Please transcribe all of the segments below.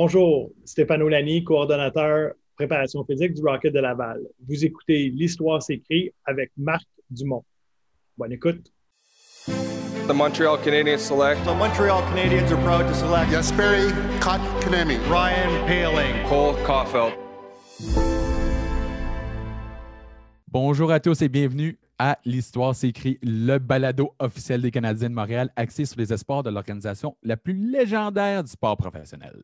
Bonjour, Stéphano Lani, coordonnateur préparation physique du Rocket de Laval. Vous écoutez L'Histoire s'écrit avec Marc Dumont. Bonne écoute. The Montreal Canadiens select. The Montreal Canadiens are proud to select Jesperi Kotkaniemi. Ryan Paling. Cole Caulfield. Bonjour à tous et bienvenue à L'Histoire s'écrit, le balado officiel des Canadiens de Montréal axé sur les espoirs de l'organisation la plus légendaire du sport professionnel.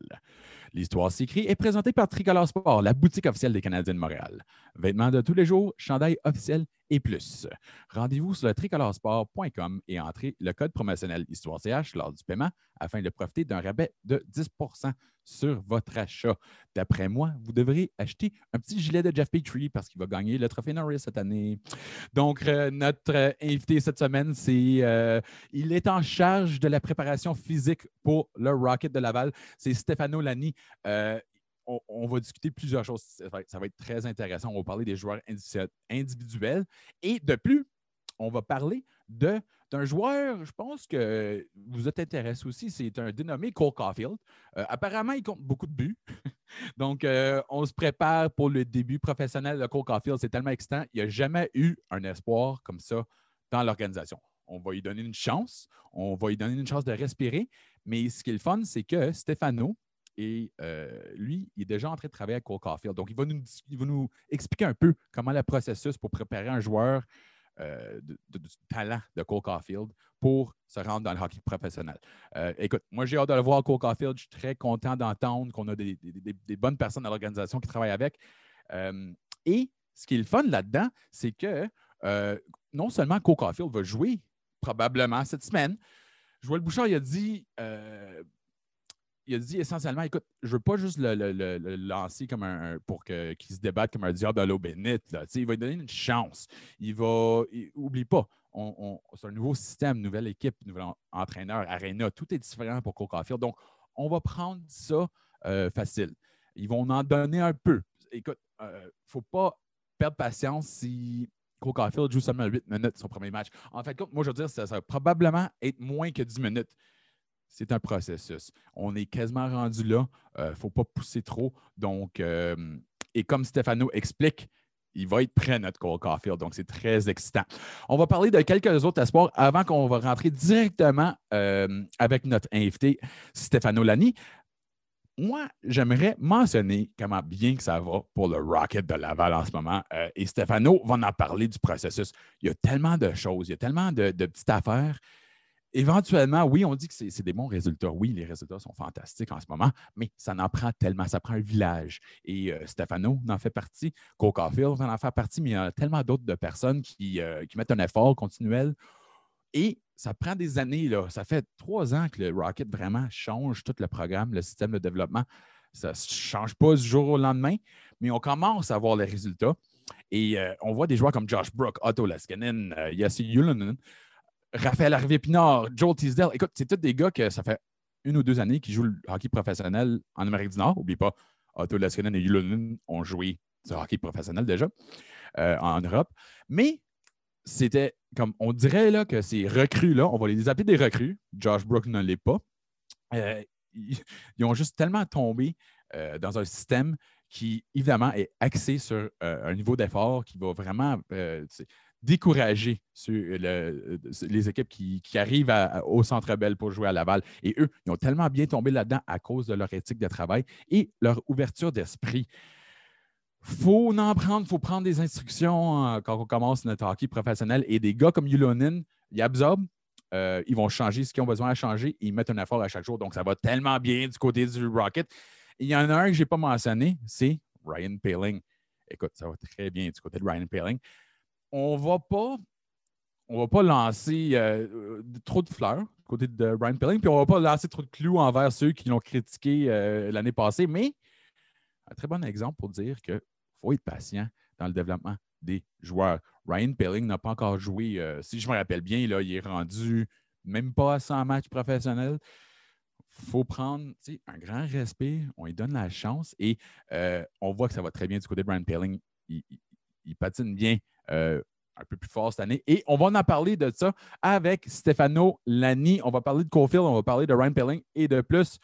L'Histoire s'écrit est présentée par Tricolore Sport, la boutique officielle des Canadiens de Montréal. Vêtements de tous les jours, chandail officiel et plus. Rendez-vous sur le tricoloresport.com et entrez le code promotionnel Histoire CH lors du paiement afin de profiter d'un rabais de 10% sur votre achat. D'après moi, vous devrez acheter un petit gilet de Jeff Petrie parce qu'il va gagner le trophée Norris cette année. Donc, euh, notre euh, invité cette semaine, c'est euh, il est en charge de la préparation physique pour le Rocket de Laval. C'est Stefano Lani. On, va discuter plusieurs choses. Ça va, être très intéressant. On va parler des joueurs individuels. Et de plus, on va parler de un joueur, je pense que vous êtes intéressé aussi, c'est un dénommé Cole Caulfield. Euh, apparemment, il compte beaucoup de buts. Donc, euh, on se prépare pour le début professionnel de Cole Caulfield. C'est tellement excitant. Il n'y a jamais eu un espoir comme ça dans l'organisation. On va lui donner une chance. On va lui donner une chance de respirer. Mais ce qui est le fun, c'est que Stefano, et euh, lui, il est déjà en train de travailler avec Cole Caulfield. Donc, il va, nous, expliquer un peu comment le processus pour préparer un joueur euh, de, du talent de Cole Caulfield pour se rendre dans le hockey professionnel. Euh, écoute, moi, j'ai hâte de le voir, Cole Caulfield. Je suis très content d'entendre qu'on a des, bonnes personnes dans l'organisation qui travaillent avec. Et ce qui est le fun là-dedans, c'est que non seulement Cole Caulfield va jouer probablement cette semaine, Joël Bouchard, il a dit il a dit essentiellement écoute, je ne veux pas juste le, lancer comme un, pour qu'il se débatte comme un diable à l'eau bénite. Il va lui donner une chance. Il va. oublie pas, c'est un nouveau système, nouvelle équipe, nouvel entraîneur, Arena. Tout est différent pour Coca-Field. Donc, on va prendre ça euh, facile. Ils vont en donner un peu. Écoute, il euh, ne faut pas perdre patience si Coca-Field joue seulement 8 minutes son premier match. En fait, moi, je veux dire, ça, ça va probablement être moins que 10 minutes c'est un processus. On est quasiment rendu là. Il euh, ne faut pas pousser trop. Donc, euh, et comme Stéphano explique, il va être prêt, notre Cole Caulfield. Donc, c'est très excitant. On va parler de quelques autres espoirs avant qu'on va rentrer directement euh, avec notre invité, Stéphano Lani. Moi, j'aimerais mentionner comment bien que ça va pour le Rocket de Laval en ce moment. et Stéphano va en parler du processus. Il y a tellement de choses, il y a tellement de petites affaires éventuellement, oui, on dit que c'est des bons résultats. Oui, les résultats sont fantastiques en ce moment, mais ça n'en prend tellement. Ça prend un village. Et euh, Stefano en fait partie, Coca-Field en fait partie, mais il y a tellement d'autres de personnes euh, qui, mettent un effort continuel. Et ça prend des années. Là. Ça fait trois ans que le Rocket vraiment change tout le programme, le système de développement. Ça ne change pas du jour au lendemain, mais on commence à voir les résultats. Et euh, on voit des joueurs comme Josh Brook, Otto Laskinen, Yassi Yulunen, Raphaël Harvey-Pinard, Joel Teasdale. Écoute, c'est tous des gars que ça fait une ou deux années qui jouent le hockey professionnel en Amérique du Nord. N'oublie pas, Otto Laskinen et Yulonen ont joué ce hockey professionnel déjà euh, en Europe. Mais c'était comme on dirait là, que ces recrues-là, on va les appeler des recrues. Josh Brook ne l'est pas. Euh, ils, ont juste tellement tombé euh, dans un système qui, évidemment, est axé sur un niveau d'effort qui va vraiment décourager les équipes qui, arrivent au Centre Bell pour jouer à Laval. Et eux, ils ont tellement bien tombé là-dedans à cause de leur éthique de travail et leur ouverture d'esprit. Faut en prendre, faut prendre des instructions euh, quand on commence notre hockey professionnel. Et des gars comme Yulonin, ils absorbent, euh, ils vont changer ce qu'ils ont besoin de changer ils mettent un effort à chaque jour. Donc, ça va tellement bien du côté du Rocket. il y en a un que je n'ai pas mentionné, c'est Ryan Paling. Écoute, ça va très bien du côté de Ryan Paling on va pas on va pas lancer euh, trop de fleurs du côté de Brian Pelling, puis on va pas lancer trop de clous envers ceux qui l'ont critiqué euh, l'année passée, mais un très bon exemple pour dire qu'il faut être patient dans le développement des joueurs. Ryan Pelling n'a pas encore joué, euh, si je me rappelle bien, il est rendu même pas à 100 matchs professionnels. Il faut prendre un grand respect, on lui donne la chance et on voit que ça va très bien du côté de Brian Pelling. il patine bien. Euh, un peu plus fort cette année. Et on va en parler de ça avec Stefano Lani. On va parler de Cofield, on va parler de Ryan Pelling et de plus.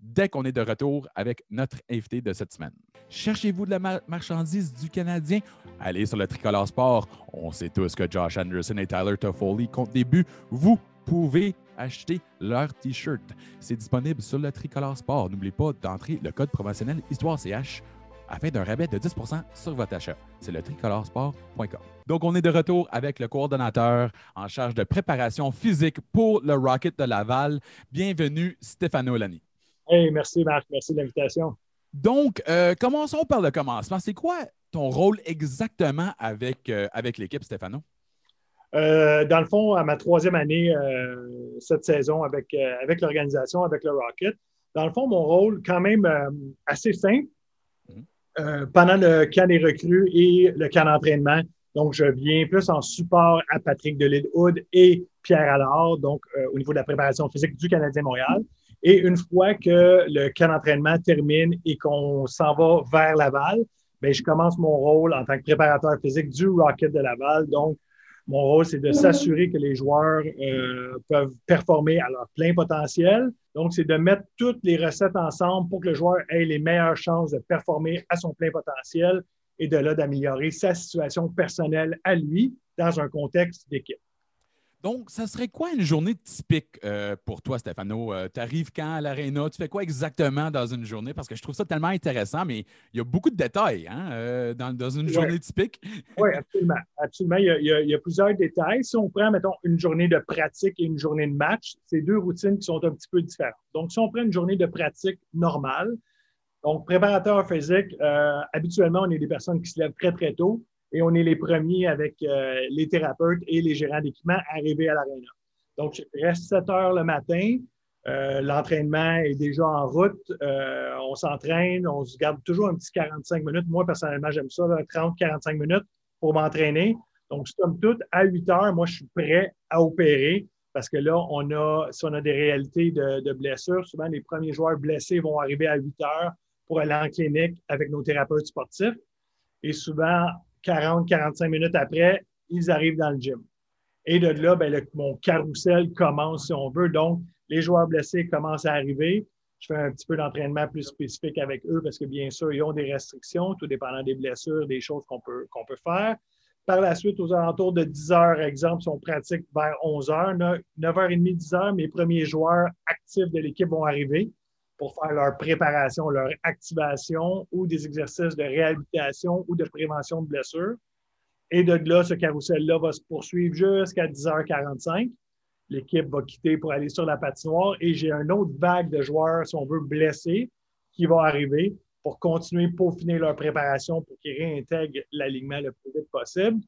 dès qu'on est de retour avec notre invité de cette semaine. Cherchez-vous de la mar- marchandise du Canadien? Allez sur le Tricolore Sport. On sait tous que Josh Anderson et Tyler Toffoli comptent des buts. Vous pouvez acheter leur T-shirt. C'est disponible sur le Tricolore Sport. N'oubliez pas d'entrer le code promotionnel Histoire CH afin d'un rabais de 10 sur votre achat. C'est le tricoloresport.com. Donc, on est de retour avec le coordonnateur en charge de préparation physique pour le Rocket de Laval. Bienvenue, Stéphano Lani. Hey, merci Marc, merci de l'invitation. Donc, euh, commençons par le commencement. C'est quoi ton rôle exactement avec, euh, avec l'équipe, Stéphano? Euh, dans le fond, à ma troisième année cette saison avec, avec l'organisation, avec le Rocket, dans le fond, mon rôle, quand même assez simple. Euh, pendant le camp des recrues et le camp d'entraînement. Donc, je viens plus en support à Patrick Delisle-Hood et Pierre Allard, donc euh, au niveau de la préparation physique du Canadien Montréal. Et une fois que le camp d'entraînement termine et qu'on s'en va vers Laval, bien, je commence mon rôle en tant que préparateur physique du Rocket de Laval. Donc, mon rôle, c'est de s'assurer que les joueurs euh, peuvent performer à leur plein potentiel. Donc, c'est de mettre toutes les recettes ensemble pour que le joueur ait les meilleures chances de performer à son plein potentiel et de là d'améliorer sa situation personnelle à lui dans un contexte d'équipe. Donc, ça serait quoi une journée typique euh, pour toi, Stéphano? tu arrives quand à l'Arena? Tu fais quoi exactement dans une journée? Parce que je trouve ça tellement intéressant, mais il y a beaucoup de détails hein, euh, dans, dans une Ouais. journée typique. Oui, absolument. Absolument. Il y, a, il y a- il y a plusieurs détails. Si on prend, mettons, une journée de pratique et une journée de match, c'est deux routines qui sont un petit peu différentes. Donc, si on prend une journée de pratique normale, donc préparateur physique, euh, habituellement, on est des personnes qui se lèvent très, très tôt et on est les premiers avec euh, les thérapeutes et les gérants d'équipement à arriver à l'aréna. Donc, il reste 7 heures le matin. Euh, L'entraînement est déjà en route. Euh, on s'entraîne. On se garde toujours un petit 45 minutes. Moi, personnellement, j'aime ça, 30-45 minutes pour m'entraîner. Donc, somme toute, à 8 heures, moi, je suis prêt à opérer parce que là, on a, si on a des réalités de, de blessures, souvent les premiers joueurs blessés vont arriver à 8 heures pour aller en clinique avec nos thérapeutes sportifs. Et souvent, 40-45 minutes après, ils arrivent dans le gym. Et de là, ben, mon carrousel commence, si on veut. Donc, les joueurs blessés commencent à arriver. Je fais un petit peu d'entraînement plus spécifique avec eux parce que, bien sûr, ils ont des restrictions, tout dépendant des blessures, des choses qu'on peut, qu'on peut faire. Par la suite, aux alentours de 10 heures, exemple, si on pratique vers 11 heures, 9h30, 10 heures, mes premiers joueurs actifs de l'équipe vont arriver pour faire leur préparation, leur activation ou des exercices de réhabilitation ou de prévention de blessures. Et de là, ce carrousel-là va se poursuivre jusqu'à 10h45. L'équipe va quitter pour aller sur la patinoire et j'ai une autre vague de joueurs, si on veut, blessés qui va arriver pour continuer peaufiner leur préparation pour qu'ils réintègrent l'alignement le plus vite possible.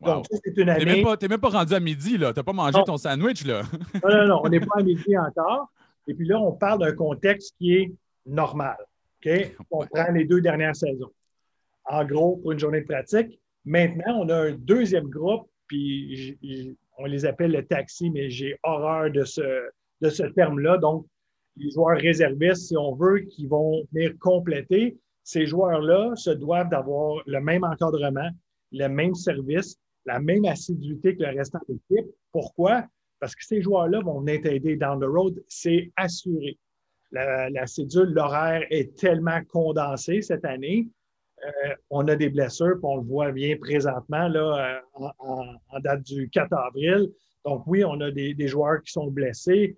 Wow. Donc, ça, c'est une Tu n'es année. même, pas- t'es même pas rendu à midi, là. Tu n'as pas mangé Non. ton sandwich, là. Non, non, non, on n'est pas à midi encore. Et puis là, on parle d'un contexte qui est normal. On prend les deux dernières saisons. En gros, pour une journée de pratique. Maintenant, on a un deuxième groupe, puis on les appelle le taxi, mais j'ai horreur de ce, de ce terme-là. Donc, les joueurs réservistes, si on veut, qui vont venir compléter. Ces joueurs-là se doivent d'avoir le même encadrement, le même service, la même assiduité que le restant de l'équipe. Pourquoi? Parce que ces joueurs-là vont venir t'aider down the road, c'est assuré. La, la cédule, l'horaire est tellement condensé cette année. Euh, on a des blessures, puis on le voit bien présentement là, euh, en, date du 4 avril. Donc oui, on a des, des joueurs qui sont blessés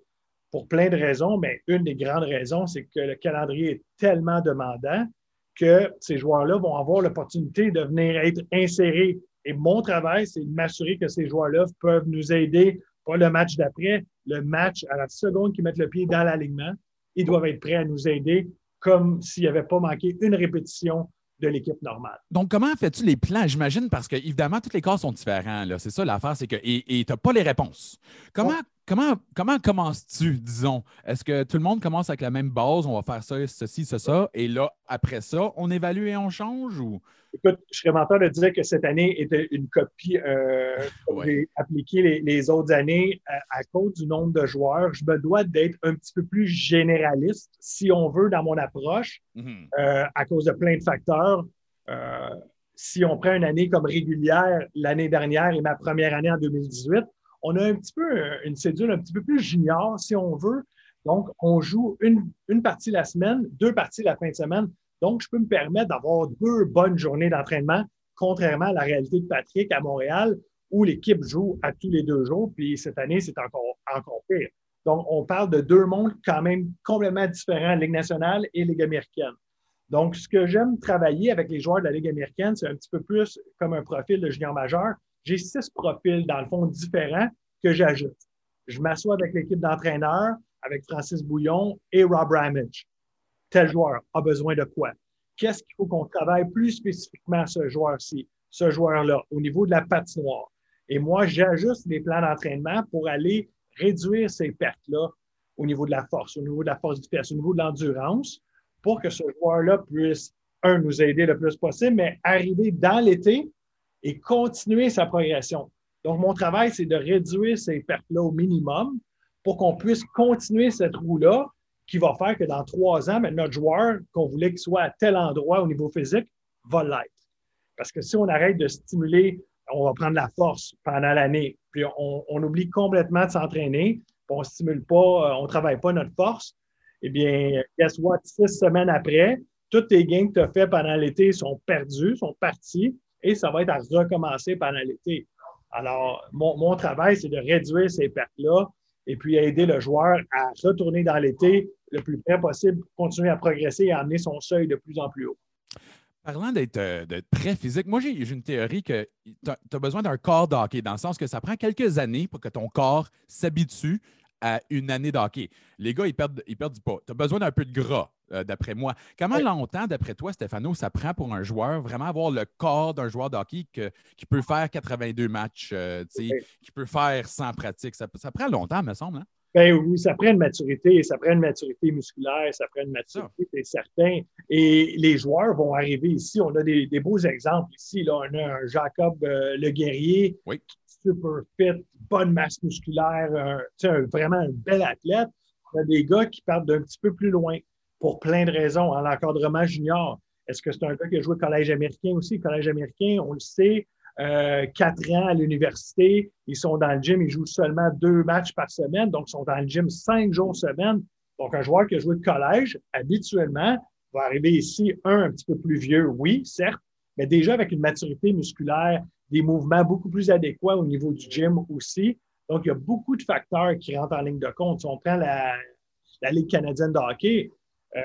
pour plein de raisons, mais une des grandes raisons, c'est que le calendrier est tellement demandant que ces joueurs-là vont avoir l'opportunité de venir être insérés. Et mon travail, c'est de m'assurer que ces joueurs-là peuvent nous aider, pas le match d'après, le match à la seconde qu'ils mettent le pied dans l'alignement, ils doivent être prêts à nous aider comme s'il n'y avait pas manqué une répétition de l'équipe normale. Donc, comment fais-tu les plans? J'imagine parce que, évidemment, tous les cas sont différents. C'est ça l'affaire, c'est que. Et tu n'as pas les réponses. Comment, Ouais. Comment, comment commences-tu, disons? Est-ce que tout le monde commence avec la même base? On va faire ça, ceci, ça, ça. Et là, après ça, on évalue et on change? Ou... Écoute, je serais menteur de dire que cette année était une copie euh, comme Ouais. j'ai appliqué les, les autres années à, à cause du nombre de joueurs. Je me dois d'être un petit peu plus généraliste, si on veut, dans mon approche, Mhm. euh, à cause de plein de facteurs. Euh, si on prend une année comme régulière, l'année dernière et ma première année en 2018, on a un petit peu euh, une cédule un petit peu plus junior, si on veut, Donc, on joue une, une partie la semaine, deux parties la fin de semaine. Donc, je peux me permettre d'avoir deux bonnes journées d'entraînement, contrairement à la réalité de Patrick à Montréal, où l'équipe joue à tous les deux jours. Puis cette année, c'est encore, encore pire. Donc, on parle de deux mondes quand même complètement différents, Ligue nationale et Ligue américaine. Donc, ce que j'aime travailler avec les joueurs de la Ligue américaine, c'est un petit peu plus comme un profil de junior majeur. J'ai six profils, dans le fond, différents que j'ajoute. Je m'assois avec l'équipe d'entraîneurs, avec Francis Bouillon et Rob Ramage. Tel joueur a besoin de quoi? Qu'est-ce qu'il faut qu'on travaille plus spécifiquement à ce joueur-ci, ce joueur-là, au niveau de la patinoire? Et moi, j'ajuste les plans d'entraînement pour aller réduire ces pertes-là au niveau de la force, au niveau de la force du pièce, au niveau de l'endurance, pour que ce joueur-là puisse, un, nous aider le plus possible, mais arriver dans l'été et continuer sa progression. Donc, mon travail, c'est de réduire ces pertes-là au minimum pour qu'on puisse continuer cette roue-là qui va faire que dans trois ans, ben, notre joueur qu'on voulait qu'il soit à tel endroit au niveau physique va l'être. Parce que si on arrête de stimuler, on va prendre la force pendant l'année, puis on, oublie complètement de s'entraîner, on ne stimule pas, euh, on ne travaille pas notre force, eh bien, guess what? Six semaines après, toutes tes gains que tu as fait pendant l'été sont perdus, sont partis, et ça va être à recommencer pendant l'été. Alors, mon, mon travail, c'est de réduire ces pertes-là et puis aider le joueur à retourner dans l'été le plus près possible continuer à progresser et à amener son seuil de plus en plus haut. Parlant d'être euh, très physique, moi j'ai une théorie que tu as, besoin d'un corps d'hockey, dans le sens que ça prend quelques années pour que ton corps s'habitue à une année d'hockey. Les gars, ils perdent, ils perdent du poids. Tu as besoin d'un peu de gras, euh, d'après moi. Comment longtemps, d'après toi, Stéphano, ça prend pour un joueur vraiment avoir le corps d'un joueur d'hockey qui peut faire 82 matchs, euh, qui peut faire 100 pratiques? Ça, ça prend longtemps, me semble. Hein? Ben oui, ça prend une maturité, ça prend une maturité musculaire, ça prend une maturité, c'est certain. Et les joueurs vont arriver ici. On a des, beaux exemples ici. Là. On a un Jacob euh, Le Guerrier, super fit, bonne masse musculaire, vraiment un bel athlète. On a des gars qui partent d'un petit peu plus loin pour plein de raisons. En encadrement junior, est-ce que c'est un gars qui a joué au collège américain aussi? collège américain, on le sait, euh, quatre ans à l'université, ils sont dans le gym, ils jouent seulement deux matchs par semaine, donc ils sont dans le gym cinq jours semaine. Donc, un joueur qui a joué de collège, habituellement, va arriver ici, un, un petit peu plus vieux, oui, certes, mais déjà avec une maturité musculaire, des mouvements beaucoup plus adéquats au niveau du gym aussi. Donc, il y a beaucoup de facteurs qui rentrent en ligne de compte. Si on prend la, Ligue canadienne de hockey, euh,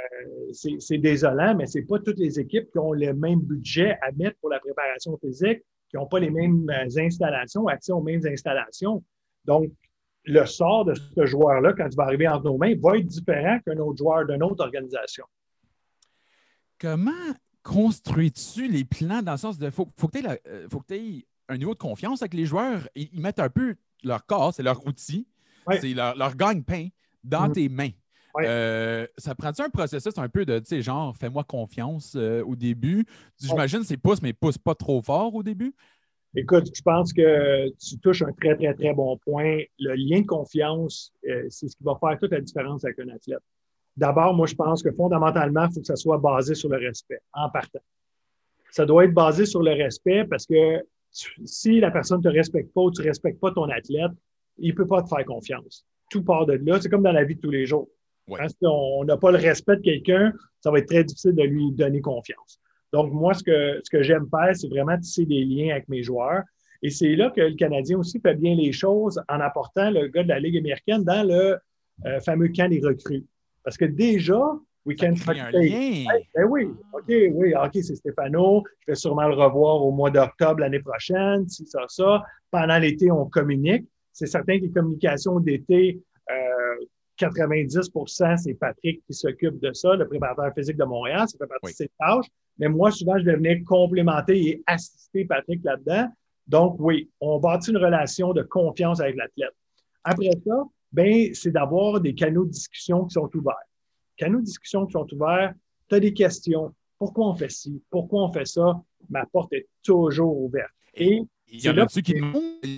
c'est désolant, mais ce n'est pas toutes les équipes qui ont le même budget à mettre pour la préparation physique qui n'ont pas les mêmes installations, accès aux mêmes installations. Donc, le sort de ce joueur-là, quand il va arriver entre nos mains, va être différent qu'un autre joueur d'une autre organisation. Comment construis-tu les plans dans le sens de. faut, faut que tu aies, euh, un niveau de confiance avec les joueurs. Ils, mettent un peu leur corps, c'est leur outil, c'est leur, leur gagne-pain dans mm-hmm. tes mains. Euh, ça prend-tu un processus un peu de, tu sais, genre, fais-moi confiance euh, au début? J'imagine c'est pousse, mais pousse pas trop fort au début? Écoute, je pense que tu touches un très, très, très bon point. Le lien de confiance, euh, c'est ce qui va faire toute la différence avec un athlète. D'abord, moi, je pense que fondamentalement, il faut que ça soit basé sur le respect, en partant. Ça doit être basé sur le respect parce que si la personne ne te respecte pas ou tu ne respectes pas ton athlète, il ne peut pas te faire confiance. Tout part de là. C'est comme dans la vie de tous les jours. Si on n'a pas le respect de quelqu'un, ça va être très difficile de lui donner confiance. Donc, moi, ce que, ce que j'aime faire, c'est vraiment tisser des liens avec mes joueurs. Et c'est là que le Canadien aussi fait bien les choses en apportant le gars de la Ligue américaine dans le euh, fameux camp des recrues. Parce que déjà, Weekend un lien. ben oui, OK, oui, OK, c'est Stéphano. Je vais sûrement le revoir au mois d'octobre l'année prochaine, si ça, ça. Pendant l'été, on communique. C'est certain que les communications d'été, euh, 90% c'est Patrick qui s'occupe de ça, le préparateur physique de Montréal. Ça fait partie de ses tâches. Mais moi, souvent, je vais venir complémenter et assister Patrick là-dedans. Donc, oui, on bâtit une relation de confiance avec l'athlète. Après ça, ben, c'est d'avoir des canaux de discussion qui sont ouverts. Canaux de discussion qui sont ouverts, tu as des questions. Pourquoi on fait ci? Pourquoi on fait ça? Ma porte est toujours ouverte. Et il y en a-tu qui,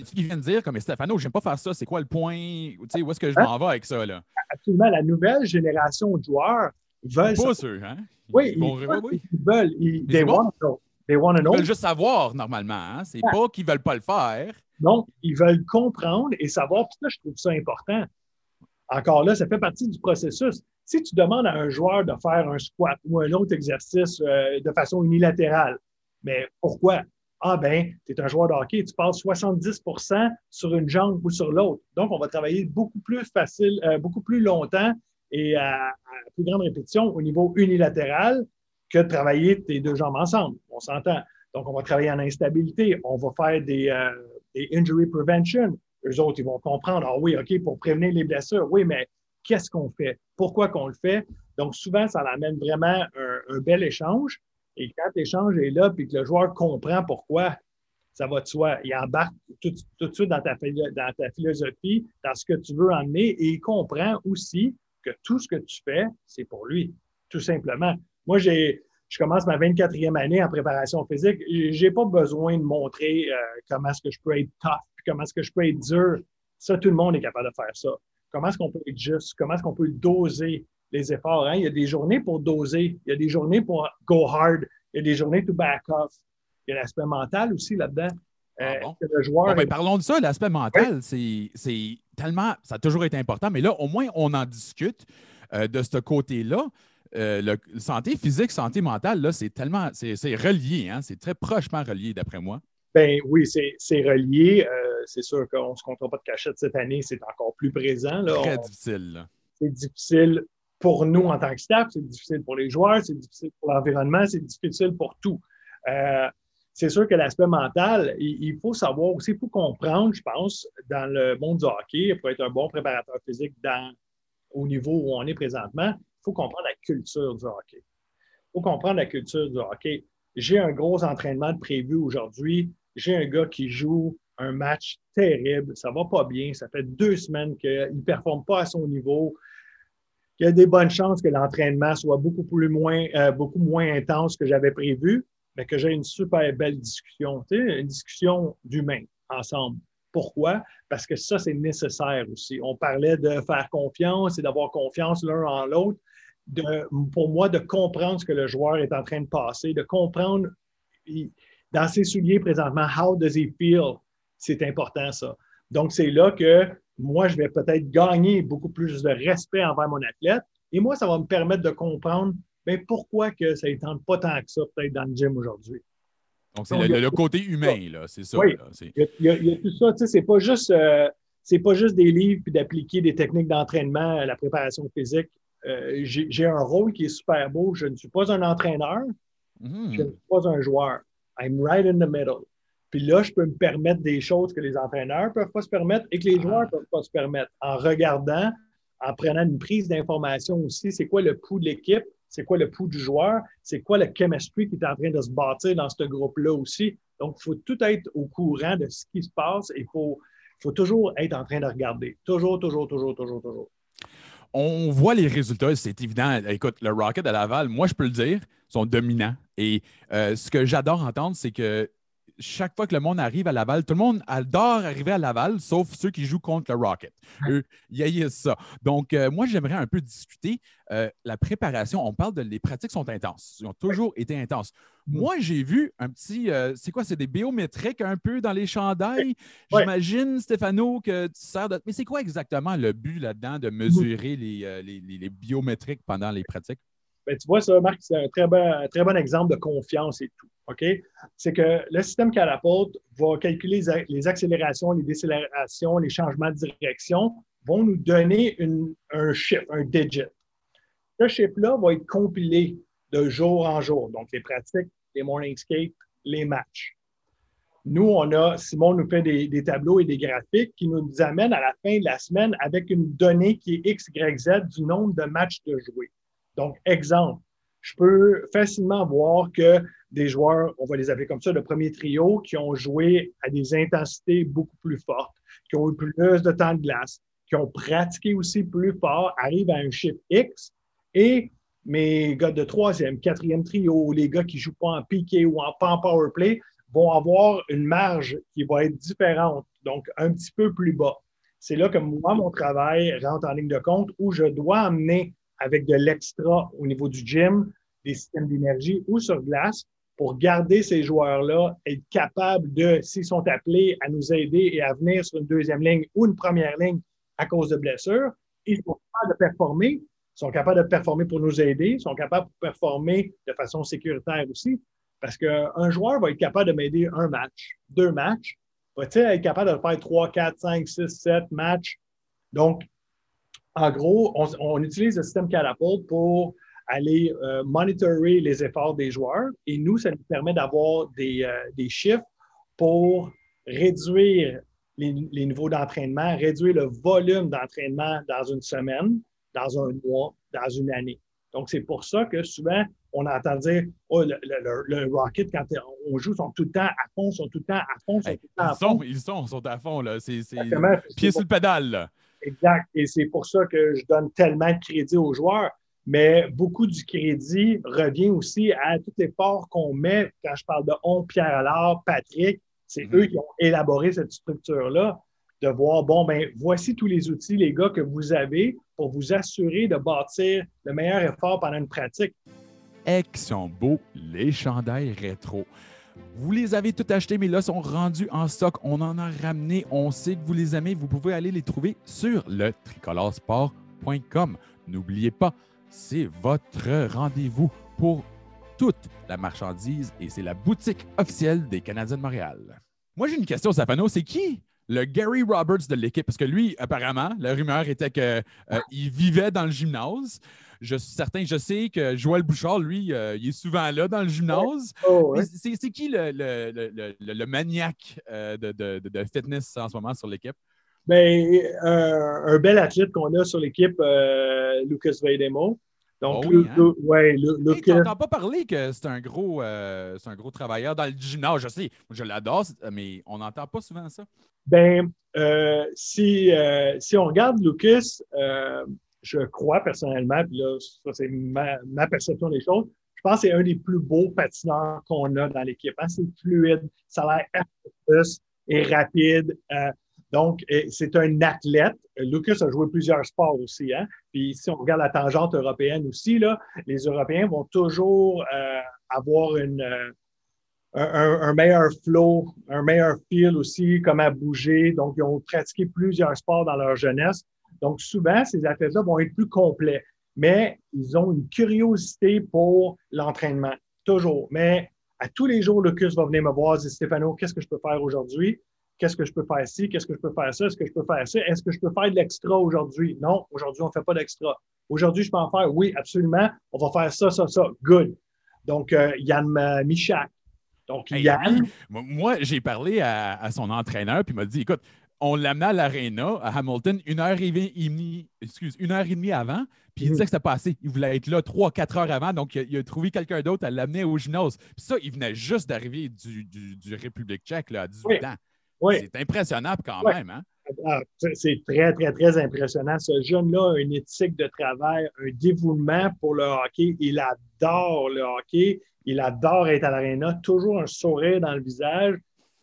qui viennent dire comme Stéphano, je n'aime pas faire ça, c'est quoi le point? où est-ce que je m'en vais avec ça? Là? Absolument. La nouvelle génération de joueurs veulent. Pas sûr, hein? Oui, ils, veulent. Ils veulent. Ils, they want to They want Ils veulent juste savoir normalement. Hein? C'est pas qu'ils ne veulent pas le faire. Non, ils veulent comprendre et savoir. Puis ça, je trouve ça important. encore là, ça fait partie du processus. Si tu demandes à un joueur de faire un squat ou un autre exercice euh, de façon unilatérale, mais pourquoi? Ah ben, tu es un joueur de hockey, tu passes 70% sur une jambe ou sur l'autre. Donc, on va travailler beaucoup plus facile, euh, beaucoup plus longtemps et à, à, plus grande répétition au niveau unilatéral que de travailler tes deux jambes ensemble. On s'entend. Donc, on va travailler en instabilité. On va faire des, euh, des injury prevention. Eux autres, ils vont comprendre, ah oui, OK, pour prévenir les blessures. Oui, mais qu'est-ce qu'on fait? Pourquoi qu'on le fait? Donc, souvent, ça amène vraiment un, un bel échange. Et quand l'échange est là, puis que le joueur comprend pourquoi, ça va de soi. Il embarque tout, tout de suite dans ta, dans ta philosophie, dans ce que tu veux emmener, et il comprend aussi que tout ce que tu fais, c'est pour lui, tout simplement. Moi, j'ai, je commence ma 24e année en préparation physique. J'ai pas besoin de montrer euh, comment est-ce que je peux être tough, puis comment est-ce que je peux être dur. Ça, tout le monde est capable de faire ça. Comment est-ce qu'on peut être juste? Comment est-ce qu'on peut doser les efforts? Hein? Il y a des journées pour doser. Il y a des journées pour go hard. Il y a des journées to back off. Il y a l'aspect mental aussi là-dedans. Ah bon? Euh, le joueur bon, ben, parlons de ça, l'aspect mental, oui. c'est tellement, ça a toujours été important, mais là, au moins, on en discute euh, de ce côté-là. Euh, le, santé physique, santé mentale, là, c'est tellement, c'est relié, hein? c'est très prochement relié, d'après moi. Ben oui, c'est relié. Euh, c'est sûr qu'on ne se comptera pas de cachette cette année, c'est encore plus présent. Là. Très On, difficile. C'est difficile pour nous en tant que staff, c'est difficile pour les joueurs, c'est difficile pour l'environnement, c'est difficile pour tout. Euh, c'est sûr que l'aspect mental, il, il, faut savoir aussi, il faut comprendre, je pense, dans le monde du hockey, pour être un bon préparateur physique dans, au niveau où on est présentement, il faut comprendre la culture du hockey. Il faut comprendre la culture du hockey. J'ai un gros entraînement de prévu aujourd'hui. J'ai un gars qui joue un match terrible. Ça va pas bien. Ça fait deux semaines qu'il ne performe pas à son niveau. Il y a des bonnes chances que l'entraînement soit beaucoup, plus moins, euh, beaucoup moins intense que j'avais prévu, mais que j'ai une super belle discussion, une discussion d'humain ensemble. Pourquoi? Parce que ça, c'est nécessaire aussi. On parlait de faire confiance et d'avoir confiance l'un en l'autre de, pour moi, de comprendre ce que le joueur est en train de passer, de comprendre dans ses souliers présentement, how does he feel? C'est important, ça. Donc, c'est là que moi, je vais peut-être gagner beaucoup plus de respect envers mon athlète. Et moi, ça va me permettre de comprendre bien, pourquoi que ça ne tente pas tant que ça, peut-être dans le gym aujourd'hui. Donc, c'est le, le, côté humain, là, c'est ça. Oui, il, y a, il, y a, tout ça. Tu sais, c'est pas juste... Euh, c'est pas juste des livres puis d'appliquer des techniques d'entraînement à la préparation physique. Euh, j'ai un rôle qui est super beau. Je ne suis pas un entraîneur, mmh. je ne suis pas un joueur. I'm right in the middle. Puis là, je peux me permettre des choses que les entraîneurs ne peuvent pas se permettre et que les joueurs ne peuvent pas se permettre en regardant, en prenant une prise d'information aussi. C'est quoi le pouls de l'équipe? C'est quoi le pouls du joueur? C'est quoi le chemistry qui est en train de se bâtir dans ce groupe-là aussi? Donc, il faut tout être au courant de ce qui se passe et il faut, faut toujours être en train de regarder. Toujours, toujours, toujours, toujours, toujours on voit les résultats, c'est évident. Écoute, le Rocket à Laval, moi, je peux le dire, sont dominants. Et euh, ce que j'adore entendre, c'est que chaque fois que le monde arrive à Laval, tout le monde adore arriver à Laval, sauf ceux qui jouent contre le Rocket. Eux, ils ça. Donc, euh, moi, j'aimerais un peu discuter euh, la préparation. On parle de les pratiques sont intenses. Ils ont toujours été intenses. Mm. Moi, j'ai vu un petit, euh, c'est quoi, c'est des biométriques un peu dans les chandails? Ouais. J'imagine, Stéphano, que tu sers de. Mais c'est quoi exactement le but là-dedans de mesurer les, les, les, les biométriques pendant les pratiques? Bien, tu vois, ça, Marc, c'est un très bon, très bon exemple de confiance et tout. OK? C'est que le système Catapult va calculer les accélérations, les décélérations, les changements de direction, vont nous donner un chiffre, un digit. Ce chiffre-là va être compilé de jour en jour. Donc, les pratiques, les morning skates, les matchs. Nous, on a, Simon nous fait des, tableaux et des graphiques qui nous amènent à la fin de la semaine avec une donnée qui est X, Y, Z du nombre de matchs de joués. Donc, exemple, je peux facilement voir que des joueurs, on va les appeler comme ça, le premier trio, qui ont joué à des intensités beaucoup plus fortes, qui ont eu plus de temps de glace, qui ont pratiqué aussi plus fort, arrivent à un chiffre X. Et mes gars de troisième, quatrième trio, les gars qui ne jouent pas en piqué ou en, pas en power play, vont avoir une marge qui va être différente, donc un petit peu plus bas. C'est là que moi, mon travail rentre en ligne de compte où je dois amener avec de l'extra au niveau du gym, des systèmes d'énergie ou sur glace pour garder ces joueurs-là, être capables de, s'ils sont appelés à nous aider et à venir sur une deuxième ligne ou une première ligne à cause de blessures, ils sont capables de performer, sont capables de performer pour nous aider, sont capables de performer de façon sécuritaire aussi. Parce qu'un joueur va être capable de m'aider un match, deux matchs, va-t-il être capable de faire trois, quatre, cinq, six, sept matchs? Donc, en gros, on, on utilise le système Catapult pour aller euh, monitorer les efforts des joueurs et nous, ça nous permet d'avoir des, euh, des chiffres pour réduire les, les niveaux d'entraînement, réduire le volume d'entraînement dans une semaine, dans un mois, dans une année. Donc, c'est pour ça que souvent, on entend dire oh, le, le- le Rocket, quand on joue, sont tout le temps à fond, sont tout le temps à fond, sont Hey, tout le temps à ils, sont, fond. ils sont, ils sont à fond. Là. C'est, pied sur le pédale. là. Exact. Et c'est pour ça que je donne tellement de crédit aux joueurs. Mais beaucoup du crédit revient aussi à tout l'effort qu'on met quand je parle de On, Pierre Allard, Patrick. C'est Mhm. eux qui ont élaboré cette structure-là, de voir, bon, ben voici tous les outils, les gars, que vous avez pour vous assurer de bâtir le meilleur effort pendant une pratique. Qui sont beaux, les chandails rétro. Vous les avez tous achetés, mais là, sont rendus en stock. On en a ramené. On sait que vous les aimez. Vous pouvez aller les trouver sur le tricoloresport.com. N'oubliez pas, c'est votre rendez-vous pour toute la marchandise et c'est la boutique officielle des Canadiens de Montréal. Moi, j'ai une question, Safano. C'est qui le Gary Roberts de l'équipe? Parce que lui, apparemment, la rumeur était qu'il vivait dans le gymnase. Je suis certain, je sais que Joël Bouchard, lui, euh, il est souvent là dans le gymnase. Oh, C'est qui le, le, le, le- maniaque euh, de, de- de- fitness en ce moment sur l'équipe? Ben, un, un bel athlète qu'on a sur l'équipe, euh, Lucas Veidemo. Donc, Oh oui, hein? Ouais, Hey, pas parler que c'est un gros euh, c'est un gros travailleur dans le gymnase. Je sais, je l'adore, mais on n'entend pas souvent ça. Ben, euh, si, euh, si on regarde Lucas, euh, je crois personnellement, puis là, ça c'est ma, perception des choses, je pense que c'est un des plus beaux patineurs qu'on a dans l'équipe. hein. C'est fluide, ça a l'air efficace et rapide. euh, donc, c'est un athlète. Lucas a joué plusieurs sports aussi. Hein? Puis si on regarde la tangente européenne aussi, là, les Européens vont toujours euh, avoir euh, un- un meilleur flow, un meilleur feel aussi, comment bouger. Donc, ils ont pratiqué plusieurs sports dans leur jeunesse. Donc, souvent, ces athlètes-là vont être plus complets, mais ils ont une curiosité pour l'entraînement, toujours. Mais à tous les jours, Lucas va venir me voir et dire Stéphano, qu'est-ce que je peux faire aujourd'hui? Qu'est-ce que je peux faire ci? Qu'est-ce que je peux faire ça? Est-ce que je peux faire ça? Est-ce que je peux faire de l'extra aujourd'hui? Non, aujourd'hui, on ne fait pas d'extra. Aujourd'hui, je peux en faire? Oui, absolument. On va faire ça, ça, ça. Good. Donc, euh, Yann euh, Michak. Donc, Hey, Yann, moi, j'ai parlé à, à son entraîneur, puis il m'a dit écoute, on l'amenait à l'aréna, à Hamilton, une heure et demie, excuse, une heure et demie avant, puis il Mhm. disait que c'était pas assez. Il voulait être là trois, quatre heures avant, donc il a, il a trouvé quelqu'un d'autre à l'amener au gymnase. Puis ça, il venait juste d'arriver du, du, du République tchèque là, à 18 Oui. ans. oui. C'est impressionnable quand même. Hein? Ah, c'est- C'est très, très, très impressionnant. Ce jeune-là a une éthique de travail, un dévouement pour le hockey. Il adore le hockey. Il adore être à l'aréna. Toujours un sourire dans le visage.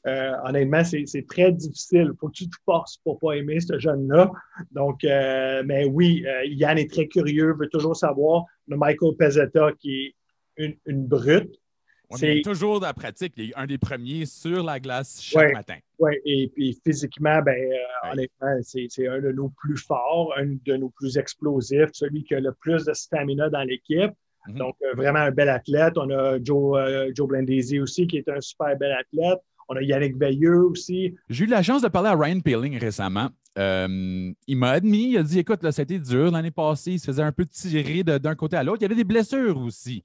Euh, honnêtement, c'est très difficile. Faut que tu te forces pour pas aimer ce jeune-là. Donc, euh, mais oui, euh, Yann est très curieux, veut toujours savoir. Le Michael Pezzetta, qui est une, une brute. Ouais, C'est- il est toujours dans la pratique. Il est un des premiers sur la glace chaque Ouais. matin. Oui, et puis physiquement, ben, Ouais. honnêtement, c'est un de nos plus forts, un de nos plus explosifs, celui qui a le plus de stamina dans l'équipe. Mhm. Donc, vraiment un bel athlète. On a Joe, Joe Blandesi aussi, qui est un super bel athlète. On a Yannick Veilleux aussi. J'ai eu la chance de parler à Ryan Peeling récemment. Euh, il m'a admis, il a dit écoute, là, ça a été dur l'année passée, il se faisait un peu tirer d'un côté à l'autre. Il y avait des blessures aussi.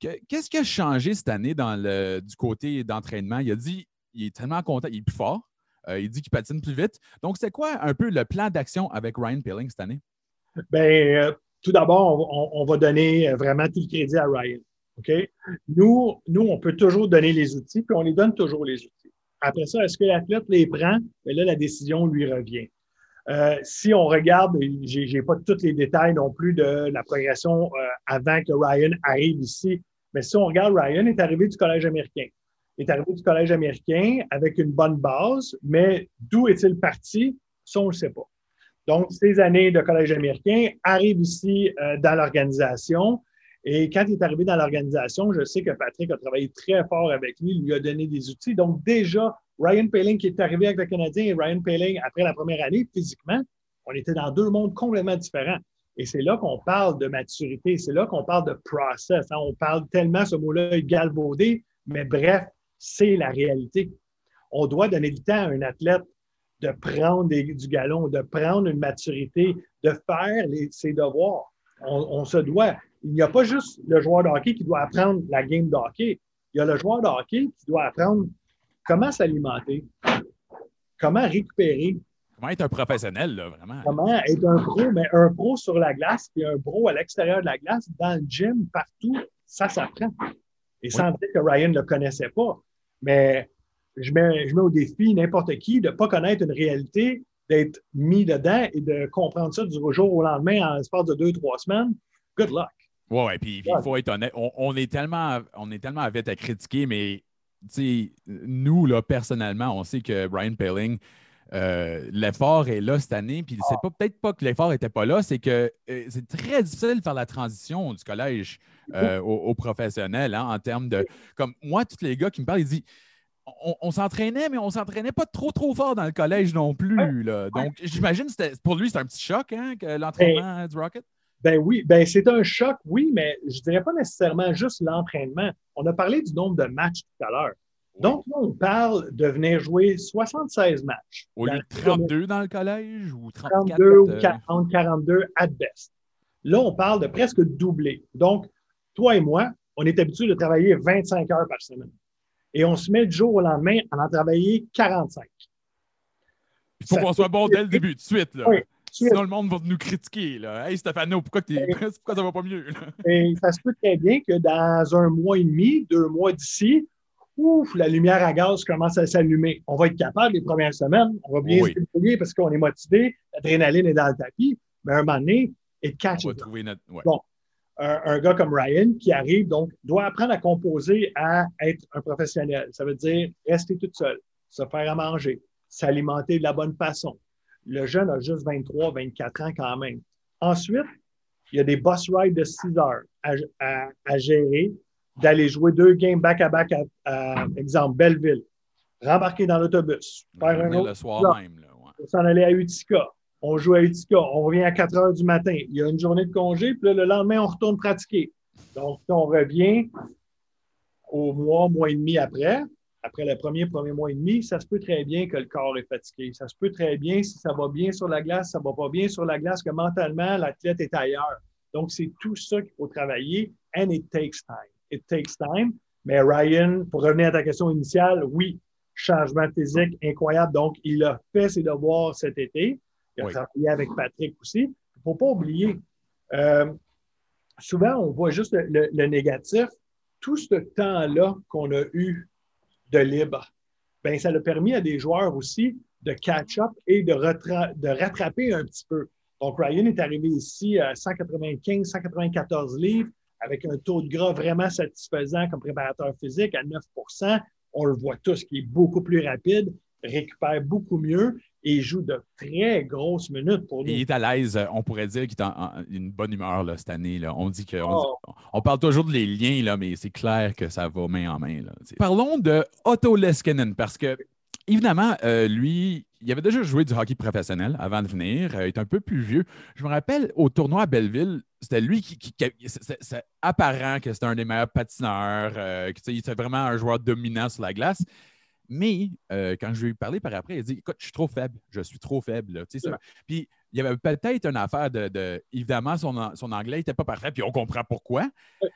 Que- Qu'est-ce qui a changé cette année dans le, du côté d'entraînement? Il a dit il est tellement content, il est plus fort. Euh, il dit qu'il patine plus vite. Donc, c'est quoi un peu le plan d'action avec Ryan Peeling cette année? Ben, euh, tout d'abord, on, on- on va donner vraiment tout le crédit à Ryan. OK? Nous, nous, on peut toujours donner les outils, puis on les donne toujours les outils. Après ça, est-ce que l'athlète les prend? Ben là, la décision lui revient. Euh, si on regarde, j'ai j'ai pas tous les détails non plus de la progression euh, avant que Ryan arrive ici, mais si on regarde, Ryan est arrivé du collège américain. Il est arrivé du collège américain avec une bonne base, mais d'où est-il parti? Ça, on ne le sait pas. Donc, ces années de collège américain arrivent ici euh, dans l'organisation. Et quand il est arrivé dans l'organisation, je sais que Patrick a travaillé très fort avec lui, lui a donné des outils. Donc, déjà, Ryan Paling qui est arrivé avec le Canadien et Ryan Paling, après la première année, physiquement, On était dans deux mondes complètement différents. Et c'est là qu'on parle de maturité, c'est là qu'on parle de process. hein. On parle tellement, ce mot-là est galvaudé, mais bref, c'est la réalité. On doit donner le temps à un athlète de prendre du galon, de prendre une maturité, de faire ses devoirs. On se doit. Il n'y a pas juste le joueur de hockey qui doit apprendre la game de hockey. Il y a le joueur de hockey qui doit apprendre comment s'alimenter, comment récupérer, Comment être un professionnel, là, vraiment? comment être un pro, mais un pro sur la glace et un pro à l'extérieur de la glace, dans le gym, partout, ça s'apprend. Et sans dire que Ryan ne le connaissait pas. Mais je mets, je mets au défi n'importe qui de ne pas connaître une réalité, d'être mis dedans et de comprendre ça du jour au lendemain en l'espace de deux, trois semaines. Good luck. Oui, ouais, puis il faut être honnête. On, on est tellement, on est tellement vite à critiquer, mais tu sais, nous, là, personnellement, on sait que Brian Pelling, euh, l'effort est là cette année. Puis c'est pas peut-être pas que l'effort n'était pas là, c'est que euh, c'est très difficile de faire la transition du collège euh, au, au professionnel hein, en termes de. Comme moi, tous les gars qui me parlent, ils disent. On, on s'entraînait, mais on s'entraînait pas trop trop fort dans le collège non plus. là. Donc, j'imagine que pour lui, c'est un petit choc, hein, l'entraînement du Rocket? Ben oui, ben c'est un choc, oui, mais je dirais pas nécessairement juste l'entraînement. On a parlé du nombre de matchs tout à l'heure. Donc, là, on parle de venir jouer 76 matchs. Au lieu de le 32 dans le collège ou 34? 32 ou euh, 40, 42 at best. Là, on parle de presque doubler. Donc, toi et moi, on est habitués de travailler 25 heures par semaine. Et on se met du jour au lendemain à en travailler 45. Il faut qu'on soit bon dès le début, de suite. Là. Oui. Sinon, le monde va nous critiquer. Là. Hey, Stéphano, pourquoi, t'es- pourquoi ça va pas mieux? là? Et ça se peut très bien que dans un mois et demi, deux mois d'ici, ouf, la lumière à gaz commence à s'allumer. On va être capable les premières semaines, on va bien Oui. se débrouiller parce qu'on est motivé, l'adrénaline est dans le tapis, mais à un moment donné, it catches On va trouver notre. ouais. Bon. un, un gars comme Ryan qui arrive, donc, doit apprendre à composer, à être un professionnel. Ça veut dire rester toute seule, se faire à manger, s'alimenter de la bonne façon. Le jeune a juste 23, 24 ans quand même. Ensuite, il y a des bus rides de 6 heures à, à- à gérer, d'aller jouer deux games back-à-back à, à, exemple, Belleville, rembarquer dans l'autobus, faire un autre le soir là. même. Là, ouais. pour s'en aller à Utica. On joue à Utica, on revient à 4 heures du matin. Il y a une journée de congé, puis là, le lendemain, on retourne pratiquer. Donc, on revient au mois, mois et demi après. Après le premier, premier mois et demi, ça se peut très bien que le corps est fatigué. Ça se peut très bien, si ça va bien sur la glace, ça va pas bien sur la glace, que mentalement, l'athlète est ailleurs. Donc, c'est tout ça qu'il faut travailler, and it takes time. It takes time. Mais Ryan, pour revenir à ta question initiale, oui, changement physique incroyable. Donc, il a fait ses devoirs cet été. Il a Oui. travaillé avec Patrick aussi. Il ne faut pas oublier, euh, souvent, on voit juste le, le- le négatif. Tout ce temps-là qu'on a eu de libre, ben, ça a permis à des joueurs aussi de catch-up et de, de rattraper un petit peu. Donc, Ryan est arrivé ici à 195, 194 livres avec un taux de gras vraiment satisfaisant comme préparateur physique à 9% On le voit tous, qui est beaucoup plus rapide, récupère beaucoup mieux et joue de très grosses minutes pour nous. Il est à l'aise. euh, On pourrait dire qu'il est en, en- une bonne humeur là, cette année. Là. On dit que. On, Oh. dit- on parle toujours de les liens, là, mais c'est clair que ça va main en main. là. Parlons de Otto Leskinen parce que, évidemment, euh, lui, il avait déjà joué du hockey professionnel avant de venir. Euh, il est un peu plus vieux. Je me rappelle au tournoi à Belleville, c'était lui qui. qui- qui- c'est- apparent que c'était un des meilleurs patineurs. euh, que, il était vraiment un joueur dominant sur la glace. Mais euh, quand je lui ai parlé par après, il a dit Écoute, je suis trop faible, je suis trop faible. là. Tu sais, ça- Puis il y avait peut-être une affaire de. de- évidemment, son, an- son anglais n'était pas parfait, puis on comprend pourquoi.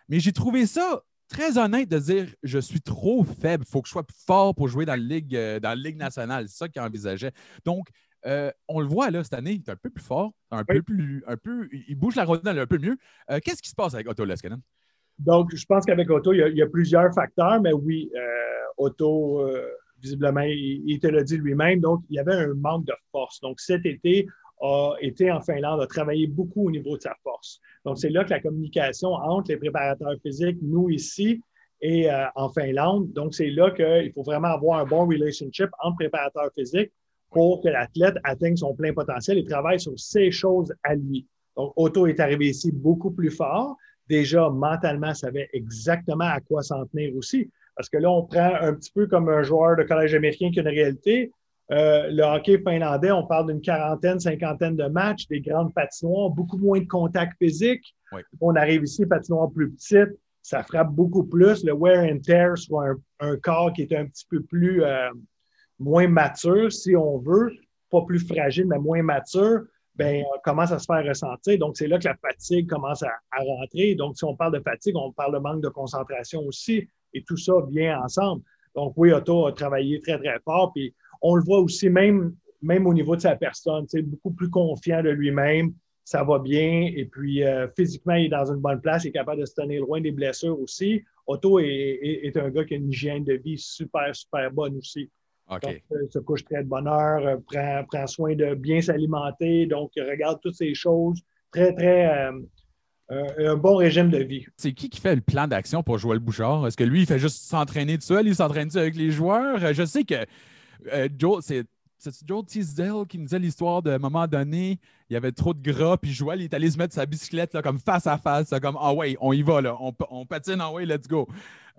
Mais j'ai trouvé ça très honnête de dire Je suis trop faible, il faut que je sois plus fort pour jouer dans la Ligue, euh, dans la Ligue nationale. C'est ça qu'il envisageait. Donc, euh, on le voit là cette année, il est un peu plus fort, un peu plus. Un peu, il bouge la rondelle un peu mieux. Euh, Qu'est-ce qui se passe avec Otto Leskinen? Donc, je pense qu'avec Otto, il y, a, plusieurs facteurs, mais oui, euh, Otto, euh, visiblement, il, il te l'a dit lui-même, donc il y avait un manque de force. Donc, cet été, a été en Finlande, a travaillé beaucoup au niveau de sa force. Donc, c'est là que la communication entre les préparateurs physiques, nous ici, et euh, en Finlande. Donc, c'est là qu'il faut vraiment avoir un bon relationship entre préparateurs physiques pour que l'athlète atteigne son plein potentiel et travaille sur ces choses à lui. Donc, Otto est arrivé ici beaucoup plus fort. Déjà, mentalement, savait exactement à quoi s'en tenir aussi. Parce que là, on prend un petit peu comme un joueur de collège américain qui a une réalité. Euh, le hockey finlandais, on parle d'une quarantaine, cinquantaine de matchs, des grandes patinoires, beaucoup moins de contact physique. Oui. On arrive ici, patinoire plus petite, ça frappe beaucoup plus. Le wear and tear sur un, un corps qui est un petit peu plus euh, moins mature, si on veut, pas plus fragile, mais moins mature, ben, on commence à se faire ressentir. Donc, c'est là que la fatigue commence à, rentrer. Donc, si on parle de fatigue, on parle de manque de concentration aussi. Et tout ça vient ensemble. Donc, oui, Otto a travaillé très, très fort. Puis, on le voit aussi même, même au niveau de sa personne, sais, beaucoup plus confiant de lui-même. Ça va bien. Et puis, euh, physiquement, il est dans une bonne place. Il est capable de se tenir loin des blessures aussi. Otto est un gars qui a une hygiène de vie super, super bonne aussi. OK. Donc, euh, se couche très de bonne heure, euh, prend, prend soin de bien s'alimenter, donc il regarde toutes ces choses. Très, très. euh, euh, un bon régime de vie. C'est qui qui fait le plan d'action pour Joël Bouchard? Est-ce que lui, il fait juste s'entraîner tout seul? Il s'entraîne avec les joueurs? Je sais que euh, Joe, c'est. C'est Joe Teasdale qui nous disait l'histoire d'un moment donné, il y avait trop de gras, puis Joël il est allé se mettre sa bicyclette là, comme face à face, là, comme Ah ouais, on y va, là, on, pa- on patine, ah ouais, let's go.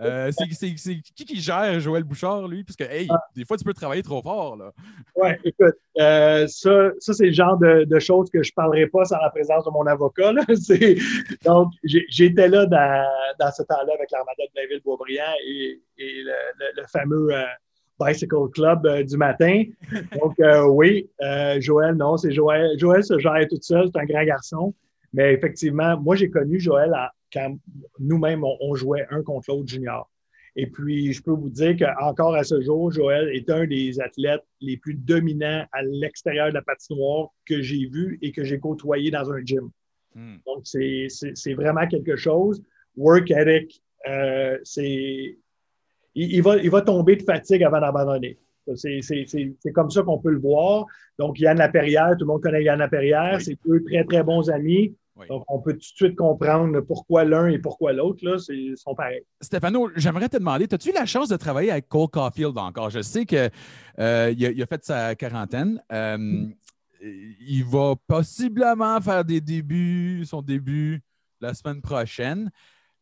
Euh, c'est qui qui gère Joël Bouchard, lui? Parce que, hey, des fois, tu peux travailler trop fort. Là. Oui, écoute, euh, ça, ça c'est le genre de, de choses que je ne parlerai pas sans la présence de mon avocat. là. Donc, j'étais là dans, dans ce temps-là avec l'Armada de Blainville-Boisbriand et, et le, le- le fameux euh, Bicycle Club euh, du matin. Donc, euh, oui, euh, Joël, non, c'est Joël. Joël se gère tout seul, c'est un grand garçon. Mais effectivement, moi, j'ai connu Joël à- quand nous-mêmes, on, on jouait un contre l'autre junior. Et puis, je peux vous dire qu'encore à ce jour, Joël est un des athlètes les plus dominants à l'extérieur de la patinoire que j'ai vu et que j'ai côtoyé dans un gym. Hmm. Donc, c'est vraiment quelque chose. Work ethic, euh, c'est. Il, il va, il va tomber de fatigue avant d'abandonner. C'est comme ça qu'on peut le voir. Donc, Yann Laperrière, tout le monde connaît Yann Laperrière, Oui. c'est deux très, très bons amis. Oui. Donc, on peut tout de suite comprendre pourquoi l'un et pourquoi l'autre, là, c'est- ils sont pareils. Stéphano, j'aimerais te demander, as-tu eu la chance de travailler avec Cole Caulfield encore? Je sais qu'il a, il a fait sa quarantaine. Euh, il va possiblement faire des débuts, son début la semaine prochaine.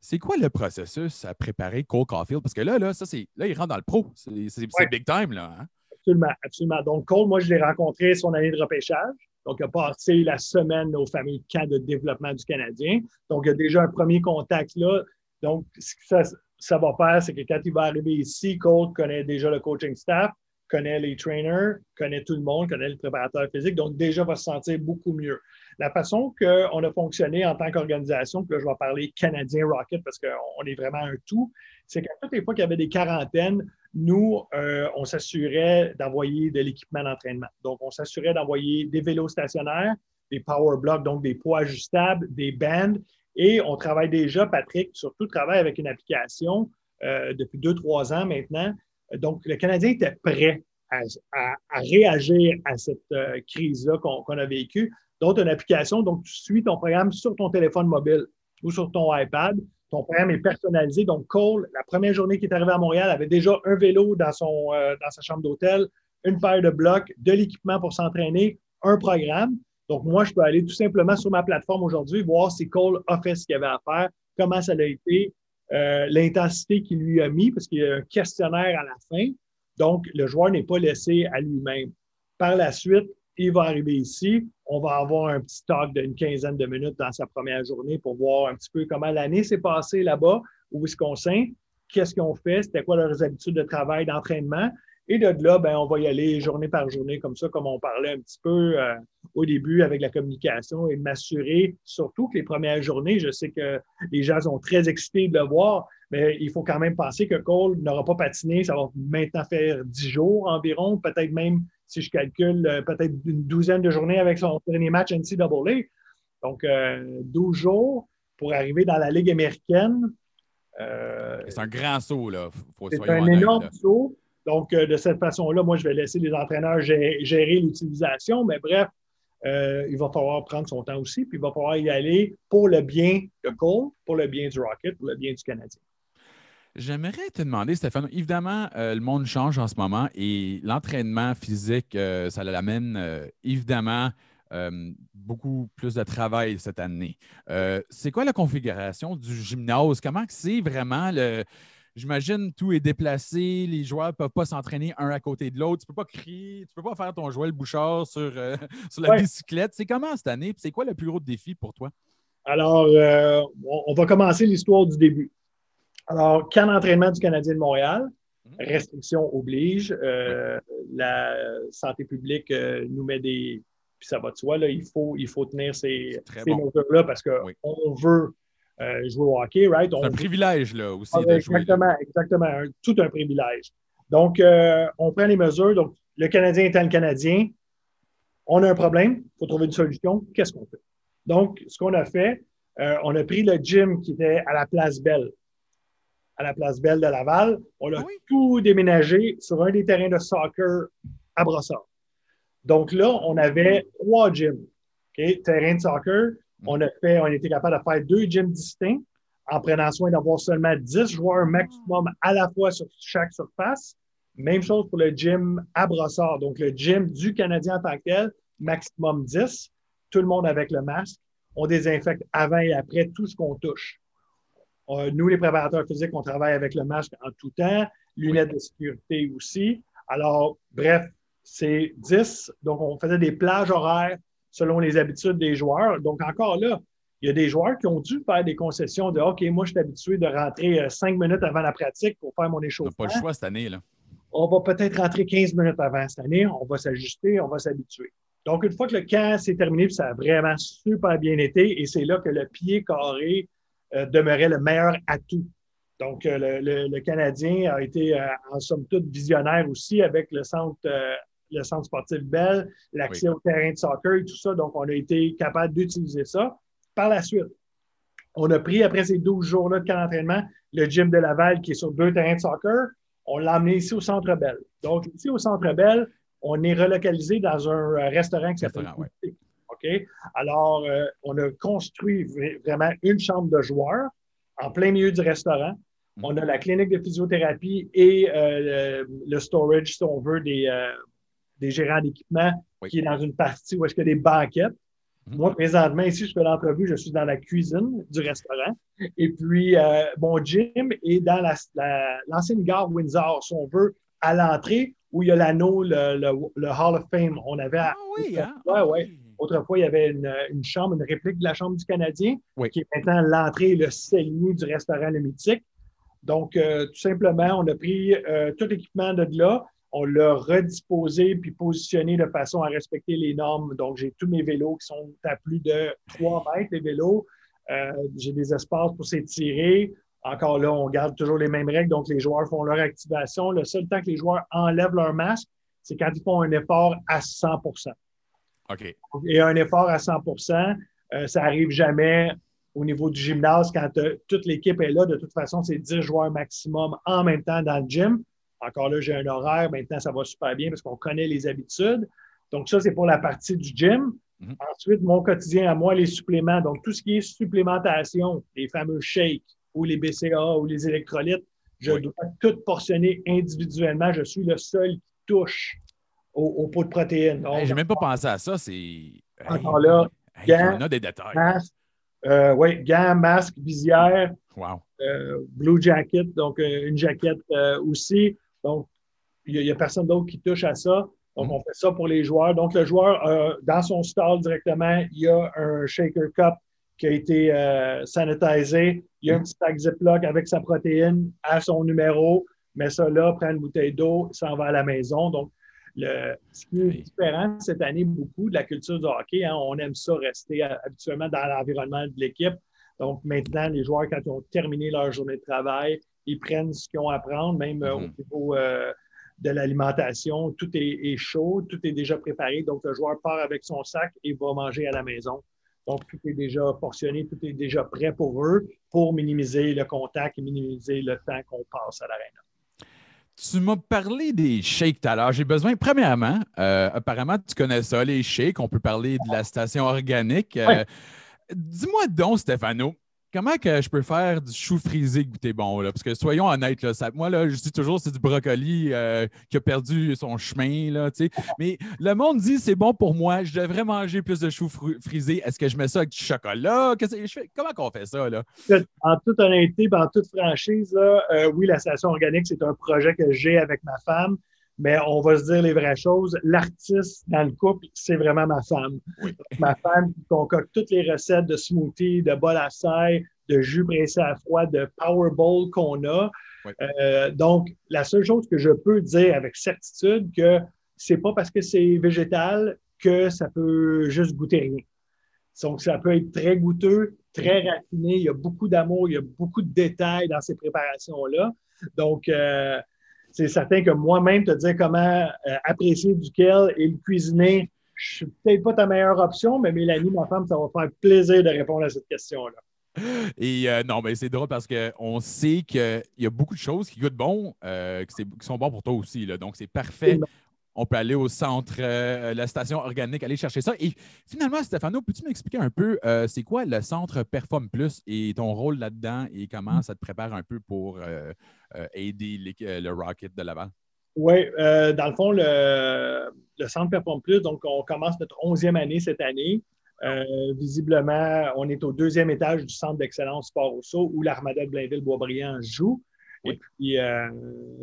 C'est quoi le processus à préparer Cole Caulfield? Parce que là, là, ça, c'est, là il rentre dans le pro. C'est, c'est- c'est Ouais. big time, là. hein? Absolument, absolument. Donc, Cole, moi, je l'ai rencontré son année de repêchage. Donc, il a passé la semaine au fameux camp de développement du Canadien. Donc, il y a déjà un premier contact là. Donc, ce que ça, ça va faire, c'est que quand il va arriver ici, Cole connaît déjà le coaching staff, connaît les trainers, connaît tout le monde, connaît le préparateur physique. Donc, déjà, va se sentir beaucoup mieux. La façon qu'on a fonctionné en tant qu'organisation, puis là, je vais parler Canadien Rocket parce qu'on est vraiment un tout, c'est qu'à toutes les fois qu'il y avait des quarantaines, nous, euh, on s'assurait d'envoyer de l'équipement d'entraînement. Donc, on s'assurait d'envoyer des vélos stationnaires, des power blocks, donc des poids ajustables, des bands. Et on travaille déjà, Patrick, surtout travaille avec une application euh, depuis deux, trois ans maintenant. Donc, le Canadien était prêt à, réagir à cette euh, crise-là qu'on qu'on a vécue. Donc, une application, donc tu suis ton programme sur ton téléphone mobile ou sur ton iPad. Ton programme est personnalisé. Donc, Cole, la première journée qui est arrivé à Montréal, avait déjà un vélo dans, son, euh, dans sa chambre d'hôtel, une paire de blocs, de l'équipement pour s'entraîner, un programme. Donc, moi, je peux aller tout simplement sur ma plateforme aujourd'hui, voir si Cole a fait ce qu'il avait à faire, comment ça a été, euh, l'intensité qu'il lui a mis, parce qu'il y a un questionnaire à la fin. Donc, le joueur n'est pas laissé à lui-même. Par la suite, il va arriver ici. On va avoir un petit talk d'une quinzaine de minutes dans sa première journée pour voir un petit peu comment l'année s'est passée là-bas, au Wisconsin, qu'est-ce qu'ils ont fait, c'était quoi leurs habitudes de travail, d'entraînement. Et de là, ben, on va y aller journée par journée, comme ça, comme on parlait un petit peu euh, au début avec la communication et m'assurer, surtout que les premières journées, je sais que les gens sont très excités de le voir, mais il faut quand même penser que Cole n'aura pas patiné. Ça va maintenant faire dix jours environ, peut-être même, si je calcule, euh, peut-être une douzaine de journées avec son dernier match NCAA. Donc, euh, 12 jours pour arriver dans la Ligue américaine. Euh, C'est un grand saut, là. C'est un énorme là. saut. Donc, euh, de cette façon-là, moi, je vais laisser les entraîneurs gé- gérer l'utilisation, mais bref, il va falloir prendre son temps aussi, puis il va falloir y aller pour le bien de Cole, pour le bien du Rocket, pour le bien du Canadien. J'aimerais te demander, Stéphane, évidemment, euh, le monde change en ce moment et l'entraînement physique, euh, ça l'amène euh, évidemment beaucoup plus de travail cette année. C'est quoi la configuration du gymnase? Comment c'est vraiment le. j'imagine tout est déplacé, les joueurs ne peuvent pas s'entraîner un à côté de l'autre. Tu ne peux pas crier, tu ne peux pas faire ton Joël Bouchard sur, sur la Ouais. bicyclette. C'est comment cette année? C'est quoi le plus gros défi pour toi? Alors, on, on va commencer l'histoire du début. Alors, camp d'entraînement du Canadien de Montréal, Mhm. restrictions oblige. Euh, la santé publique euh, nous met des. Puis ça va de soi, là, il, faut, il faut tenir ces, ces bon. mesures-là parce qu'on Oui. veut euh, jouer au hockey, right? C'est un veut- privilège là, aussi ah, de jouer. là. exactement, exactement. Un- tout un privilège. Donc, on prend les mesures. Donc, le Canadien étant le Canadien, on a un problème, il faut trouver une solution. Qu'est-ce qu'on fait? Donc, ce qu'on a fait, on a pris le gym qui était à la place Belle, à la place Belle de Laval. On a Ah oui? tout déménagé sur un des terrains de soccer à Brossard. Donc là, on avait trois gyms. OK? Terrain de soccer, on a fait, on était capable de faire deux gyms distincts en prenant soin d'avoir seulement 10 joueurs maximum à la fois sur chaque surface. Même chose pour le gym à Brossard. Donc, le gym du Canadien en tant que tel, maximum 10. Tout le monde avec le masque. On désinfecte avant et après tout ce qu'on touche. Euh, nous, les préparateurs physiques, on travaille avec le masque en tout temps, lunettes de sécurité aussi. Alors, bref, c'est 10. Donc, on faisait des plages horaires selon les habitudes des joueurs. Donc, encore là, il y a des joueurs qui ont dû faire des concessions de OK, moi, je suis habitué de rentrer euh, cinq minutes avant la pratique pour faire mon On n'a échauffement. pas le choix cette année. Là. On va peut-être rentrer 15 minutes avant cette année. On va s'ajuster, on va s'habituer. Donc, une fois que le camp s'est terminé, puis ça a vraiment super bien été, et c'est là que le pied carré demeurait le meilleur atout. Donc, euh, le, le- le Canadien a été, euh, en somme toute, visionnaire aussi avec le centre, euh, le centre sportif Bell, l'accès au terrain de soccer et tout ça. Donc, on a été capable d'utiliser ça. Par la suite, on a pris, après ces 12 jours-là de camp d'entraînement, le gym de Laval qui est sur deux terrains de soccer. On l'a emmené ici au Centre Bell. Donc, ici au Centre Bell, on est relocalisé dans un euh, restaurant qui s'appelle ouais. OK? Alors, euh, on a construit vra- vraiment une chambre de joueurs en plein milieu du restaurant. Mhm. On a la clinique de physiothérapie et euh, le, le storage, si on veut, des, euh, des gérants d'équipement Oui. qui est dans une partie où est-ce qu'il y a des banquettes. Mhm. Moi, présentement, ici, je fais l'entrevue, je suis dans la cuisine du restaurant. Et puis, euh, mon gym est dans la- la- l'ancienne gare Windsor, si on veut, à l'entrée, où il y a l'anneau, le, le- le Hall of Fame. On avait à- Ah oui, hein? Ouais, Ah ouais. oui. Autrefois, il y avait une, une chambre, une réplique de la chambre du Canadien, Oui. qui est maintenant l'entrée et le cellier du restaurant Le Mythique. Donc, euh, tout simplement, on a pris euh, tout l'équipement de là, on l'a redisposé puis positionné de façon à respecter les normes. Donc, j'ai tous mes vélos qui sont à plus de 3 mètres, les vélos. Euh, j'ai des espaces pour s'étirer. Encore là, on garde toujours les mêmes règles. Donc, les joueurs font leur activation. Le seul temps que les joueurs enlèvent leur masque, c'est quand ils font un effort à 100 OK. et un effort à 100% euh, ça arrive jamais au niveau du gymnase quand toute l'équipe est là. De toute façon, c'est 10 joueurs maximum en même temps dans le gym. Encore là, j'ai un horaire. Maintenant, ça va super bien parce qu'on connaît les habitudes. Donc, ça, c'est pour la partie du gym. Mhm. Ensuite, mon quotidien à moi, les suppléments. Donc, tout ce qui est supplémentation, les fameux shakes ou les BCA ou les électrolytes, je Oui. dois tout portionner individuellement. Je suis le seul qui touche au, au pot de protéines. Donc, Hey, J'ai même pas pensé à ça. C'est. Hey, Encore là, hey, gants, on a des détails. masque, euh, ouais, gants, masque, visière, Wow. euh, blue jacket, donc euh, une jaquette euh, aussi. Donc, il n'y a, personne d'autre qui touche à ça. Donc, Mhm. on fait ça pour les joueurs. Donc, le joueur, dans son stall directement, il y a un shaker cup qui a été euh, sanitisé. Il y a un petit sac Ziploc avec sa protéine à son numéro. Met ça là, prend une bouteille d'eau, s'en va à la maison. Donc, le, ce qui est différent cette année beaucoup de la culture du hockey, hein, on aime ça rester habituellement dans l'environnement de l'équipe. Donc maintenant, les joueurs, quand ils ont terminé leur journée de travail, ils prennent ce qu'ils ont à prendre, même euh, Mhm. au niveau euh, de l'alimentation. Tout est, est chaud, tout est déjà préparé. Donc le joueur part avec son sac et va manger à la maison. Donc tout est déjà portionné, tout est déjà prêt pour eux pour minimiser le contact et minimiser le temps qu'on passe à l'aréna. Tu m'as parlé des shakes tout à l'heure. J'ai besoin, premièrement, euh, apparemment, tu connais ça, les shakes. On peut parler de la station organique. Euh. Dis-moi donc, Stéphano, comment que je peux faire du chou frisé goûter bon? Là? Parce que soyons honnêtes, là, moi, là, je dis toujours c'est du brocoli euh, qui a perdu son chemin. Là. Mais le monde dit c'est bon pour moi, je devrais manger plus de chou frisé. Est-ce que je mets ça avec du chocolat? Comment qu'on fait ça? Là? En toute honnêteté, puis en toute franchise, euh, oui, la station organique, c'est un projet que j'ai avec ma femme, mais on va se dire les vraies choses. L'artiste dans le couple, c'est vraiment ma femme. Oui. Ma femme qui concocte toutes les recettes de smoothies, de bol à serre, de jus pressé à froid, de power bowl qu'on a. Oui. Euh, donc, la seule chose que je peux dire avec certitude, que c'est pas parce que c'est végétal que ça peut juste goûter rien. Donc, ça peut être très goûteux, très raffiné. Il y a beaucoup d'amour, il y a beaucoup de détails dans ces préparations-là. Donc, euh, c'est certain que moi-même, te dire comment euh, apprécier du kale et le cuisiner, je suis peut-être pas ta meilleure option, mais Mélanie, ma femme, ça va faire plaisir de répondre à cette question-là. Et euh, non, mais c'est drôle parce qu'on sait qu'il y a beaucoup de choses qui goûtent bon, euh, qui, sont bons pour toi aussi. là. Donc, c'est parfait. On peut aller au centre, euh, la station organique, aller chercher ça. Et finalement, Stéphano, peux-tu m'expliquer un peu, euh, c'est quoi le centre Perform Plus et ton rôle là-dedans et comment ça te prépare un peu pour euh, aider le Rocket de Laval? Oui, dans le fond, le, Centre Perform Plus, donc on commence notre 11e année cette année. Visiblement, on est au deuxième étage du Centre d'excellence Sport au saut où l'Armada de Blainville-Boisbriand joue. Et puis, euh,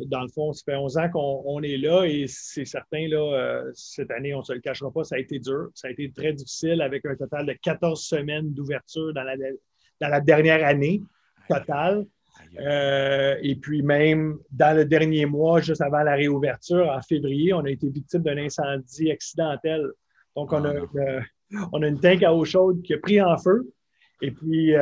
dans le fond, ça fait 11 ans qu'on on est là et c'est certain, là, euh, cette année, on ne se le cachera pas, ça a été dur. Ça a été très difficile avec un total de 14 semaines d'ouverture dans la, dans la dernière année totale. Euh, et puis même dans le dernier mois, juste avant la réouverture, en février, on a été victime d'un incendie accidentel. Donc, on, Ah, a, euh, on a une tank à eau chaude qui a pris en feu. Et puis,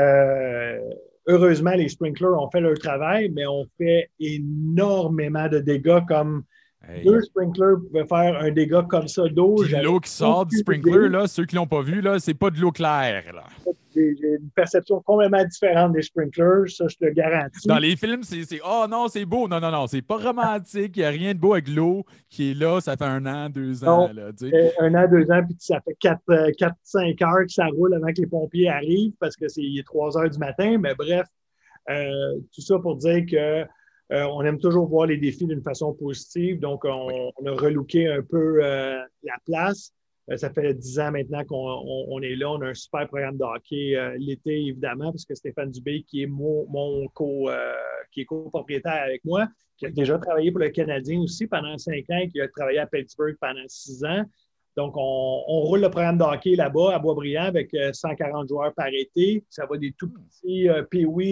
heureusement, les sprinklers ont fait leur travail, mais on fait énormément de dégâts comme Hey. deux sprinklers pouvaient faire un dégât comme ça d'eau. L'eau qui sort du sprinkler, là, ceux qui ne l'ont pas vu, là, c'est pas de l'eau claire. là. J'ai une perception complètement différente des sprinklers, ça, je te le garantis. Dans les films, c'est Oh non, c'est beau. Non, non, non, c'est pas romantique. Il n'y a rien de beau avec l'eau qui est là. Ça fait un an, deux ans. Non. Là. Euh, un an, deux ans, puis ça fait 4-5 heures que ça roule avant que les pompiers arrivent parce que c'est il est 3 heures du matin. Mais bref, euh, tout ça pour dire que euh, on aime toujours voir les défis d'une façon positive. Donc, on, on a relooké un peu euh, la place. Euh, ça fait 10 ans maintenant qu'on on- on est là. On a un super programme de hockey l'été, évidemment, parce que Stéphane Dubé, qui est mon, mon co, qui est copropriétaire avec moi, qui a déjà travaillé pour le Canadien aussi pendant cinq ans, qui a travaillé à Pittsburgh pendant six ans. Donc, on, on roule le programme de hockey là-bas à Boisbriand avec euh, 140 joueurs par été. Ça va des tout petits euh,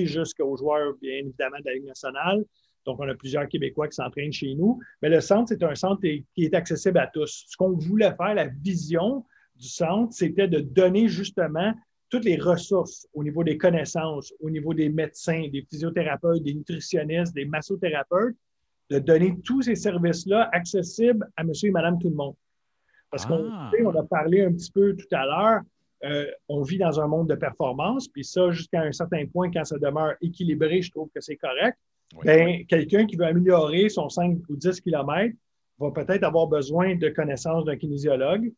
jusqu'aux joueurs, bien évidemment, de la Ligue nationale. Donc, on a plusieurs Québécois qui s'entraînent chez nous. Mais le centre, c'est un centre qui est accessible à tous. Ce qu'on voulait faire, la vision du centre, c'était de donner justement toutes les ressources au niveau des connaissances, au niveau des médecins, des physiothérapeutes, des nutritionnistes, des massothérapeutes, de donner tous ces services-là accessibles à monsieur et madame tout le monde. Parce qu'on Ah. on a parlé un petit peu tout à l'heure, euh, on vit dans un monde de performance, puis ça, jusqu'à un certain point, quand ça demeure équilibré, je trouve que c'est correct. Oui. Ben, quelqu'un qui veut améliorer son 5 ou 10 km va peut-être avoir besoin de connaissances d'un kinésiologue,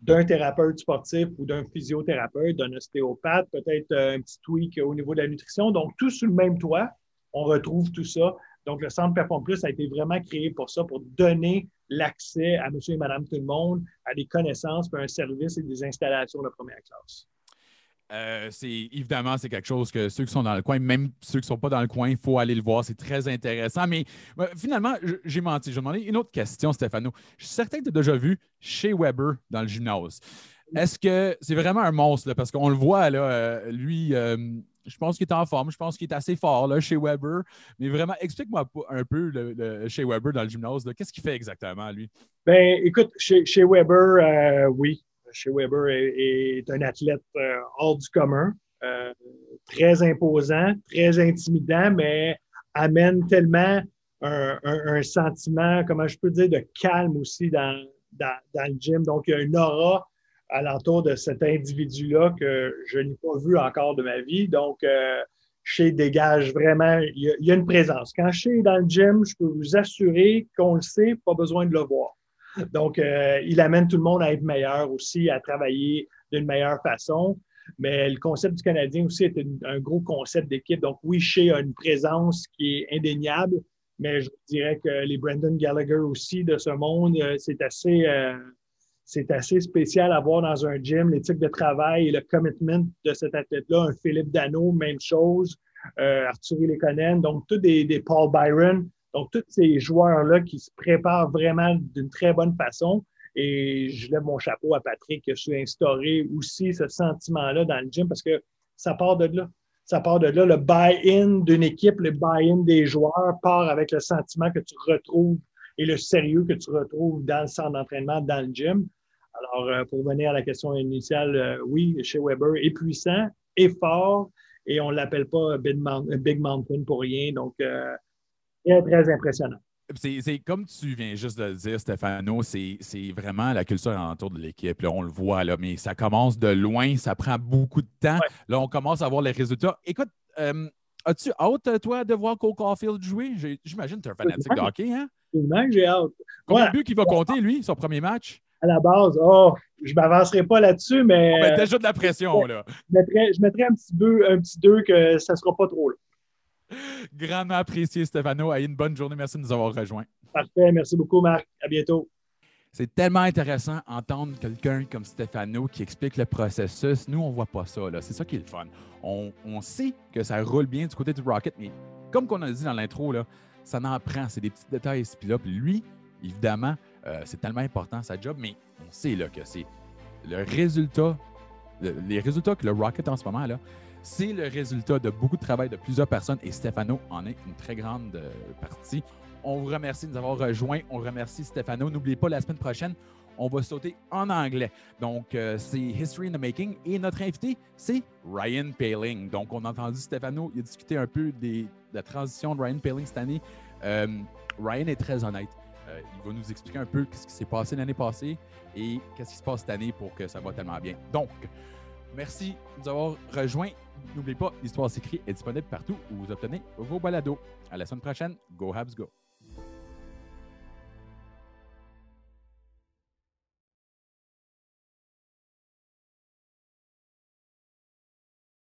d'un thérapeute sportif ou d'un physiothérapeute, d'un ostéopathe, peut-être euh, un petit tweak au niveau de la nutrition. Donc, tout sous le même toit, on retrouve tout ça. Donc, le Centre Perform Plus a été vraiment créé pour ça, pour donner l'accès à monsieur et madame tout le monde à des connaissances, puis un service et des installations de première classe. Euh, c'est évidemment c'est quelque chose que ceux qui sont dans le coin, même ceux qui ne sont pas dans le coin, il faut aller le voir. C'est très intéressant. Mais euh, finalement, j'ai menti. Je vais demander une autre question, Stéphano. Je suis certain que tu as déjà vu chez Weber dans le gymnase. Est-ce que c'est vraiment un monstre? là? parce qu'on le voit, là, euh, lui, je pense qu'il est en forme. Je pense qu'il est assez fort là, chez Weber. Mais vraiment, explique-moi un peu le, le- chez Weber dans le gymnase. Qu'est-ce qu'il fait exactement, lui? Ben, écoute, chez, chez Weber, oui, chez Weber est, un athlète euh, hors du commun, euh, très imposant, très intimidant, mais amène tellement un, sentiment, comment je peux dire, de calme aussi dans, dans, le gym. Donc, il y a une aura alentour de cet individu-là que je n'ai pas vu encore de ma vie. Donc, euh, chez dégage vraiment, il y, a, une présence. Quand suis dans le gym, je peux vous assurer qu'on le sait, pas besoin de le voir. Donc, euh, il amène tout le monde à être meilleur aussi, à travailler d'une meilleure façon. Mais le concept du Canadien aussi est un gros concept d'équipe. Donc, oui, Shea a une présence qui est indéniable, mais je dirais que les Brandon Gallagher aussi de ce monde, euh, c'est assez, euh, assez spécial à voir dans un gym, l'éthique de travail et le commitment de cet athlète-là. Un Philippe Dano, même chose. Arthur Lekonen, donc tous des Paul Byron. Donc, tous ces joueurs-là qui se préparent vraiment d'une très bonne façon. Et je lève mon chapeau à Patrick qui a su instaurer aussi ce sentiment-là dans le gym parce que ça part de là. Ça part de là. Le buy-in d'une équipe, le buy-in des joueurs part avec le sentiment que tu retrouves et le sérieux que tu retrouves dans le centre d'entraînement, dans le gym. Alors, euh, pour revenir à la question initiale, euh, oui, chez Weber est puissant, est fort, et on ne l'appelle pas Big Mountain pour rien. Donc, euh, très, très impressionnant. C'est comme tu viens juste de le dire, Stéphano, c'est vraiment la culture autour de l'équipe. On le voit, là, mais ça commence de loin, ça prend beaucoup de temps. Ouais. Là, on commence à voir les résultats. Écoute, euh, as-tu hâte, toi, de voir Cole Caulfield jouer? J'imagine que tu es un fanatique de hockey, hein? J'ai hâte. Combien Ouais. de buts qu'il va compter, lui, son premier match? À la base, oh, je ne m'avancerai pas là-dessus, mais ben, euh, déjà de la pression, là. je, mettrais, je mettrais un petit deux, un petit deux que ça ne sera pas trop là. Grandement apprécié, Stéphano. Ayez une bonne journée. Merci de nous avoir rejoints. Parfait. Merci beaucoup, Marc. À bientôt. C'est tellement intéressant d'entendre quelqu'un comme Stéphano qui explique le processus. Nous, on ne voit pas ça. C'est ça qui est le fun. On, on sait que ça roule bien du côté du Rocket, mais comme on a dit dans l'intro, ça n'en prend. C'est des petits détails ici puis là. Puis lui, évidemment, euh, c'est tellement important sa job, mais on sait là, que c'est le résultat, le- les résultats que le Rocket en ce moment, là, c'est le résultat de beaucoup de travail de plusieurs personnes et Stéphano en est une très grande euh, partie. On vous remercie de nous avoir rejoints. On remercie Stéphano. N'oubliez pas, la semaine prochaine, on va sauter en anglais. Donc, euh, c'est History in the Making. Et notre invité, c'est Ryan Paling. Donc, on a entendu Stéphano, il a discuté un peu de la transition de Ryan Paling cette année. Euh, Ryan est très honnête. Il va nous expliquer un peu ce qui s'est passé l'année passée et qu'est-ce qui se passe cette année pour que ça va tellement bien. Donc, merci de nous avoir rejoints. N'oubliez pas, l'histoire s'écrit est disponible partout où vous obtenez vos balados. À la semaine prochaine. Go Habs Go!